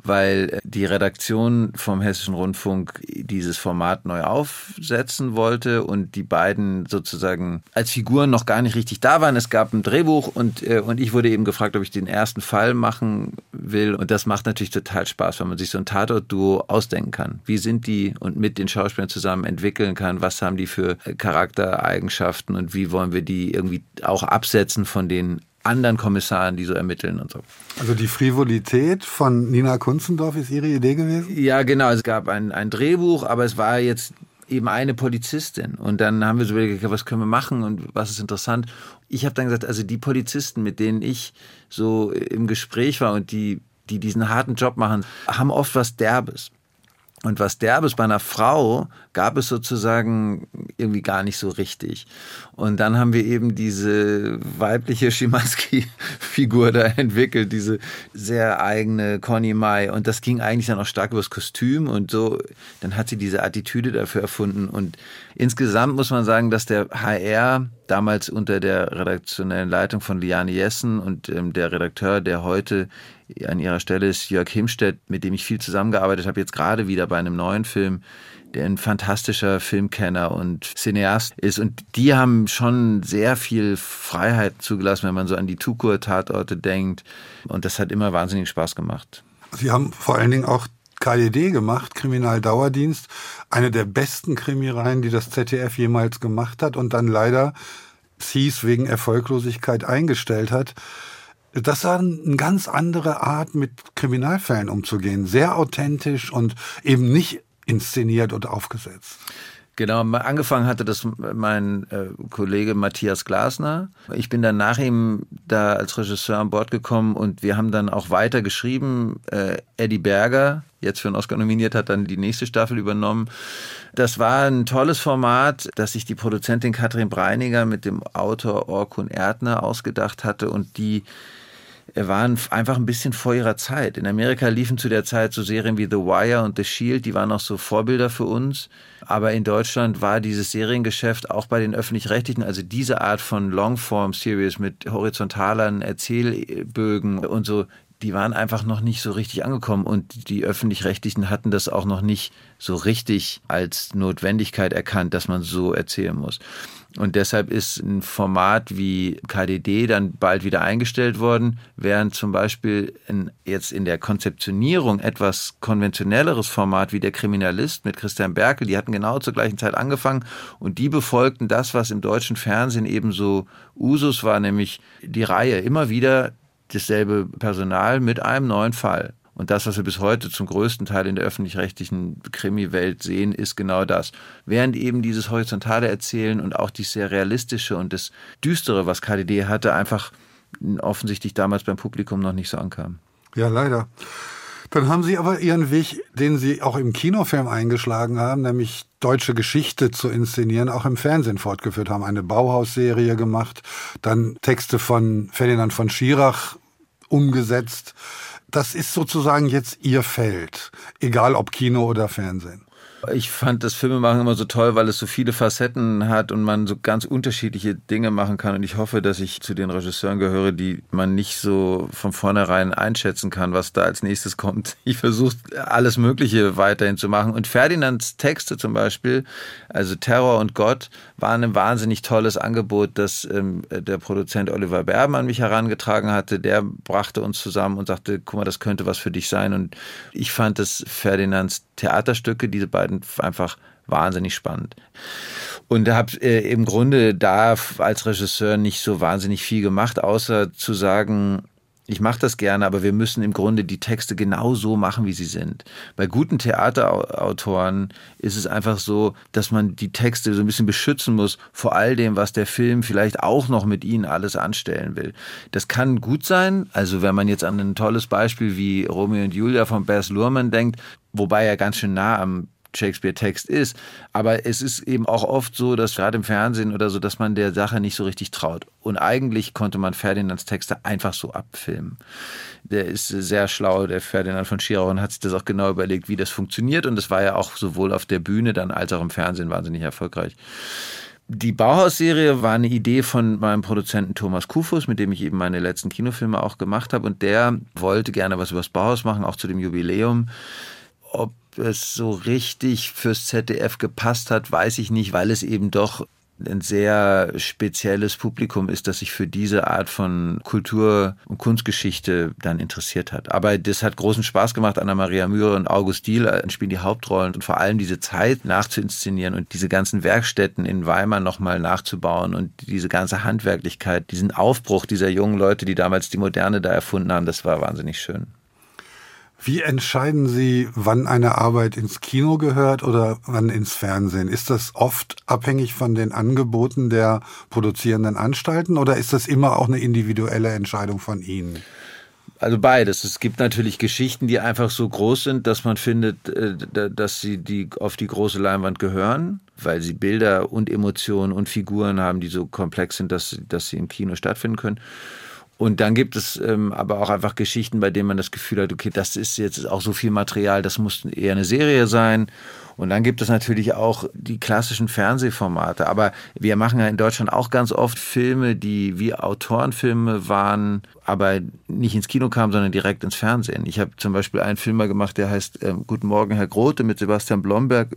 weil die Redaktion vom Hessischen Rundfunk dieses Format neu aufsetzen wollte und die beiden sozusagen als Figuren noch gar nicht richtig da waren. Es gab ein Drehbuch und, äh, und ich wurde eben gefragt, ob ich den ersten Fall machen will. Und das macht natürlich total Spaß, wenn man sich so ein Tatort-Duo ausdenken kann. Wie sind die und mit den Schauspielern zusammen entwickeln kann? Was haben die für Charaktereigenschaften und wie wollen wir die irgendwie auch absetzen von den anderen Kommissaren, die so ermitteln und so.
Also die Frivolität von Nina Kunzendorf ist Ihre Idee gewesen?
Ja, genau. Es gab ein, ein Drehbuch, aber es war jetzt eben eine Polizistin. Und dann haben wir so überlegt, was können wir machen und was ist interessant. Ich habe dann gesagt, also die Polizisten, mit denen ich so im Gespräch war und die, die diesen harten Job machen, haben oft was Derbes. Und was Derbes bei einer Frau gab es sozusagen irgendwie gar nicht so richtig. Und dann haben wir eben diese weibliche Schimanski-Figur da entwickelt, diese sehr eigene Conny Mai. Und das ging eigentlich dann auch stark übers Kostüm und so. Dann hat sie diese Attitüde dafür erfunden. Und insgesamt muss man sagen, dass der HR damals unter der redaktionellen Leitung von Liane Jessen und ähm, der Redakteur, der heute an ihrer Stelle ist Jörg Himstedt, mit dem ich viel zusammengearbeitet habe, jetzt gerade wieder bei einem neuen Film, der ein fantastischer Filmkenner und Cineast ist. Und die haben schon sehr viel Freiheit zugelassen, wenn man so an die Tukur-Tatorte denkt. Und das hat immer wahnsinnig Spaß gemacht.
Sie haben vor allen Dingen auch KDD gemacht, Kriminaldauerdienst, eine der besten Krimireihen, die das ZDF jemals gemacht hat und dann leider es hieß wegen Erfolglosigkeit eingestellt hat. Das war eine ganz andere Art, mit Kriminalfällen umzugehen. Sehr authentisch und eben nicht inszeniert und aufgesetzt.
Genau, angefangen hatte das mein äh, Kollege Matthias Glasner. Ich bin dann nach ihm da als Regisseur an Bord gekommen und wir haben dann auch weiter geschrieben. Äh, Eddie Berger, jetzt für einen Oscar nominiert, hat dann die nächste Staffel übernommen. Das war ein tolles Format, das sich die Produzentin Katrin Breiniger mit dem Autor Orkun Erdner ausgedacht hatte und die waren einfach ein bisschen vor ihrer Zeit. In Amerika liefen zu der Zeit so Serien wie The Wire und The Shield, die waren auch so Vorbilder für uns. Aber in Deutschland war dieses Seriengeschäft auch bei den öffentlich-rechtlichen, also diese Art von Longform-Series mit horizontalen Erzählbögen und so, die waren einfach noch nicht so richtig angekommen und die öffentlich-rechtlichen hatten das auch noch nicht so richtig als Notwendigkeit erkannt, dass man so erzählen muss. Und deshalb ist ein Format wie KDD dann bald wieder eingestellt worden, während zum Beispiel in, jetzt in der Konzeptionierung etwas konventionelleres Format wie der Kriminalist mit Christian Berkel, die hatten genau zur gleichen Zeit angefangen und die befolgten das, was im deutschen Fernsehen eben so Usus war, nämlich die Reihe immer wieder dasselbe Personal mit einem neuen Fall. Und das, was wir bis heute zum größten Teil in der öffentlich-rechtlichen Krimi-Welt sehen, ist genau das. Während eben dieses horizontale Erzählen und auch dieses sehr realistische und das Düstere, was KDD hatte, einfach offensichtlich damals beim Publikum noch nicht so ankam.
Ja, leider. Dann haben Sie aber Ihren Weg, den Sie auch im Kinofilm eingeschlagen haben, nämlich deutsche Geschichte zu inszenieren, auch im Fernsehen fortgeführt haben. Eine Bauhausserie gemacht, dann Texte von Ferdinand von Schirach umgesetzt das ist sozusagen jetzt Ihr Feld, egal ob Kino oder Fernsehen.
Ich fand das Filmemachen immer so toll, weil es so viele Facetten hat und man so ganz unterschiedliche Dinge machen kann. Und ich hoffe, dass ich zu den Regisseuren gehöre, die man nicht so von vornherein einschätzen kann, was da als nächstes kommt. Ich versuche alles Mögliche weiterhin zu machen. Und Ferdinands Texte zum Beispiel, also Terror und Gott, waren ein wahnsinnig tolles Angebot, das ähm, der Produzent Oliver Berben an mich herangetragen hatte. Der brachte uns zusammen und sagte, guck mal, das könnte was für dich sein. Und ich fand, dass Ferdinands Theaterstücke, diese beiden einfach wahnsinnig spannend. Und habe äh, im Grunde da als Regisseur nicht so wahnsinnig viel gemacht, außer zu sagen, ich mache das gerne, aber wir müssen im Grunde die Texte genau so machen, wie sie sind. Bei guten Theaterautoren ist es einfach so, dass man die Texte so ein bisschen beschützen muss vor all dem, was der Film vielleicht auch noch mit ihnen alles anstellen will. Das kann gut sein. Also wenn man jetzt an ein tolles Beispiel wie Romeo und Julia von Bess Luhrmann denkt, wobei er ganz schön nah am Shakespeare-Text ist. Aber es ist eben auch oft so, dass gerade im Fernsehen oder so, dass man der Sache nicht so richtig traut. Und eigentlich konnte man Ferdinands Texte einfach so abfilmen. Der ist sehr schlau, der Ferdinand von Schirau, und hat sich das auch genau überlegt, wie das funktioniert. Und das war ja auch sowohl auf der Bühne dann als auch im Fernsehen wahnsinnig erfolgreich. Die Bauhaus-Serie war eine Idee von meinem Produzenten Thomas Kufus, mit dem ich eben meine letzten Kinofilme auch gemacht habe. Und der wollte gerne was über das Bauhaus machen, auch zu dem Jubiläum. Ob es so richtig fürs ZDF gepasst hat, weiß ich nicht, weil es eben doch ein sehr spezielles Publikum ist, das sich für diese Art von Kultur- und Kunstgeschichte dann interessiert hat. Aber das hat großen Spaß gemacht. Anna-Maria Mühre und August Diel spielen die Hauptrollen und vor allem diese Zeit nachzuinszenieren und diese ganzen Werkstätten in Weimar nochmal nachzubauen und diese ganze Handwerklichkeit, diesen Aufbruch dieser jungen Leute, die damals die Moderne da erfunden haben, das war wahnsinnig schön.
Wie entscheiden Sie, wann eine Arbeit ins Kino gehört oder wann ins Fernsehen? Ist das oft abhängig von den Angeboten der produzierenden Anstalten oder ist das immer auch eine individuelle Entscheidung von Ihnen?
Also beides. Es gibt natürlich Geschichten, die einfach so groß sind, dass man findet, äh, dass sie die auf die große Leinwand gehören, weil sie Bilder und Emotionen und Figuren haben, die so komplex sind, dass, dass sie im Kino stattfinden können. Und dann gibt es ähm, aber auch einfach Geschichten, bei denen man das Gefühl hat, okay, das ist jetzt auch so viel Material, das muss eher eine Serie sein. Und dann gibt es natürlich auch die klassischen Fernsehformate. Aber wir machen ja in Deutschland auch ganz oft Filme, die wie Autorenfilme waren, aber nicht ins Kino kamen, sondern direkt ins Fernsehen. Ich habe zum Beispiel einen Film mal gemacht, der heißt ähm, Guten Morgen, Herr Grote, mit Sebastian Blomberg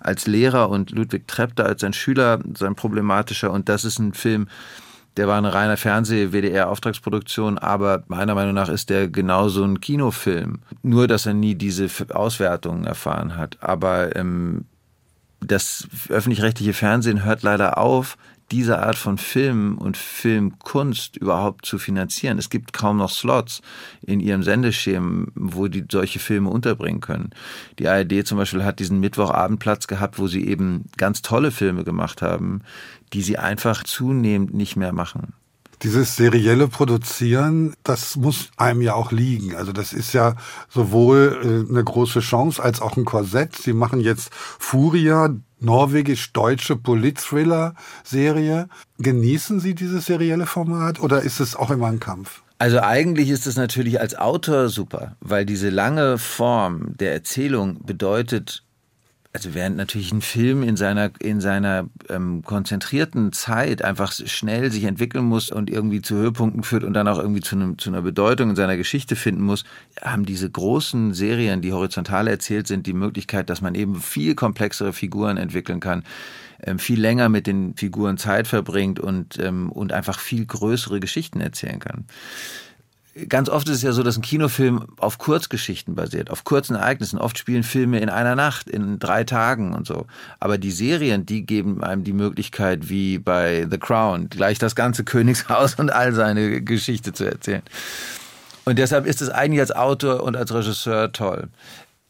als Lehrer und Ludwig Trepter als sein Schüler, sein problematischer. Und das ist ein Film, der war eine reine Fernseh-WDR-Auftragsproduktion, aber meiner Meinung nach ist der genauso ein Kinofilm. Nur, dass er nie diese Auswertungen erfahren hat. Aber ähm, das öffentlich-rechtliche Fernsehen hört leider auf, diese Art von Film und Filmkunst überhaupt zu finanzieren. Es gibt kaum noch Slots in ihrem Sendeschirm, wo die solche Filme unterbringen können. Die ARD zum Beispiel hat diesen Mittwochabendplatz gehabt, wo sie eben ganz tolle Filme gemacht haben, die sie einfach zunehmend nicht mehr machen.
Dieses serielle Produzieren, das muss einem ja auch liegen. Also das ist ja sowohl äh, eine große Chance als auch ein Korsett. Sie machen jetzt Furia, norwegisch-deutsche Polit-Thriller-Serie. Genießen Sie dieses serielle Format oder ist es auch immer ein Kampf?
Also eigentlich ist es natürlich als Autor super, weil diese lange Form der Erzählung bedeutet, also während natürlich ein Film in seiner, in seiner ähm, konzentrierten Zeit einfach schnell sich entwickeln muss und irgendwie zu Höhepunkten führt und dann auch irgendwie zu, einem, zu einer Bedeutung in seiner Geschichte finden muss, haben diese großen Serien, die horizontal erzählt sind, die Möglichkeit, dass man eben viel komplexere Figuren entwickeln kann, ähm, viel länger mit den Figuren Zeit verbringt und, ähm, und einfach viel größere Geschichten erzählen kann ganz oft ist es ja so, dass ein Kinofilm auf Kurzgeschichten basiert, auf kurzen Ereignissen. Oft spielen Filme in einer Nacht, in drei Tagen und so. Aber die Serien, die geben einem die Möglichkeit, wie bei The Crown, gleich das ganze Königshaus und all seine Geschichte zu erzählen. Und deshalb ist es eigentlich als Autor und als Regisseur toll.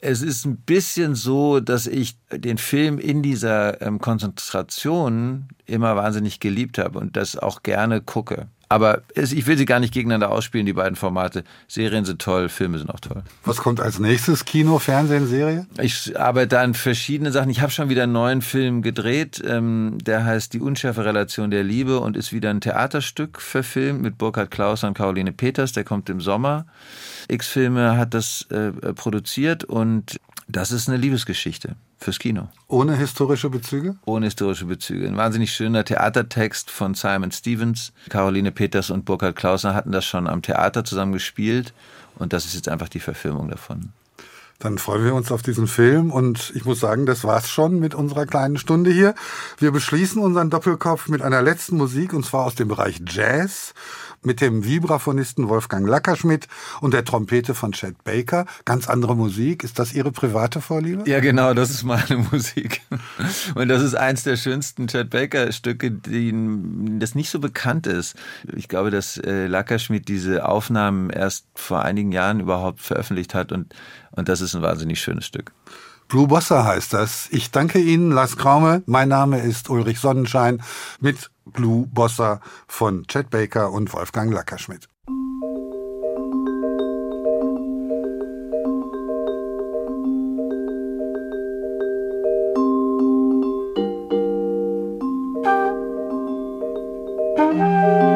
Es ist ein bisschen so, dass ich den Film in dieser ähm, Konzentration immer wahnsinnig geliebt habe und das auch gerne gucke. Aber es, ich will sie gar nicht gegeneinander ausspielen, die beiden Formate. Serien sind toll, Filme sind auch toll.
Was kommt als nächstes? Kino, Fernsehen, Serie?
Ich arbeite an verschiedenen Sachen. Ich habe schon wieder einen neuen Film gedreht. Ähm, der heißt Die unschärfe Relation der Liebe und ist wieder ein Theaterstück verfilmt mit Burkhard Klaus und Caroline Peters. Der kommt im Sommer. X-Filme hat das äh, produziert und das ist eine Liebesgeschichte fürs Kino.
Ohne historische Bezüge?
Ohne historische Bezüge. Ein wahnsinnig schöner Theatertext von Simon Stevens. Caroline Peters und Burkhard Klausner hatten das schon am Theater zusammen gespielt und das ist jetzt einfach die Verfilmung davon.
Dann freuen wir uns auf diesen Film und ich muss sagen, das war's schon mit unserer kleinen Stunde hier. Wir beschließen unseren Doppelkopf mit einer letzten Musik und zwar aus dem Bereich Jazz mit dem Vibraphonisten Wolfgang Lackerschmidt und der Trompete von Chad Baker. Ganz andere Musik. Ist das Ihre private Vorliebe?
Ja, genau, das ist meine Musik. Und das ist eins der schönsten Chad Baker-Stücke, das nicht so bekannt ist. Ich glaube, dass äh, Lackerschmidt diese Aufnahmen erst vor einigen Jahren überhaupt veröffentlicht hat und, und das ist ein wahnsinnig schönes Stück.
Blue Bossa heißt das. Ich danke Ihnen, Lars Kraume. Mein Name ist Ulrich Sonnenschein mit Blue Bossa von Chad Baker und Wolfgang Lackerschmidt. Musik